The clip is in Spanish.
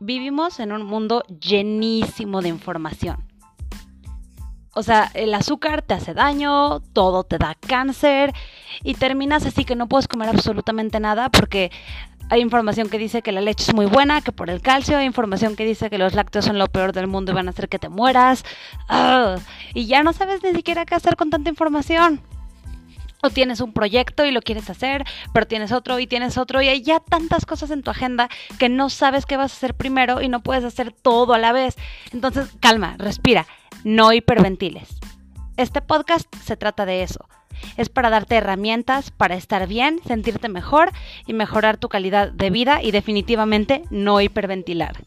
vivimos en un mundo llenísimo de información. O sea, el azúcar te hace daño, todo te da cáncer y terminas así que no puedes comer absolutamente nada porque hay información que dice que la leche es muy buena, que por el calcio, hay información que dice que los lácteos son lo peor del mundo y van a hacer que te mueras. y ya no sabes ni siquiera qué hacer con tanta información. O tienes un proyecto y lo quieres hacer, pero tienes otro y tienes otro y hay ya tantas cosas en tu agenda que no sabes qué vas a hacer primero y no puedes hacer todo a la vez. Entonces, calma, respira, no hiperventiles. Este podcast se trata de eso. Es para darte herramientas para estar bien, sentirte mejor y mejorar tu calidad de vida y definitivamente no hiperventilar.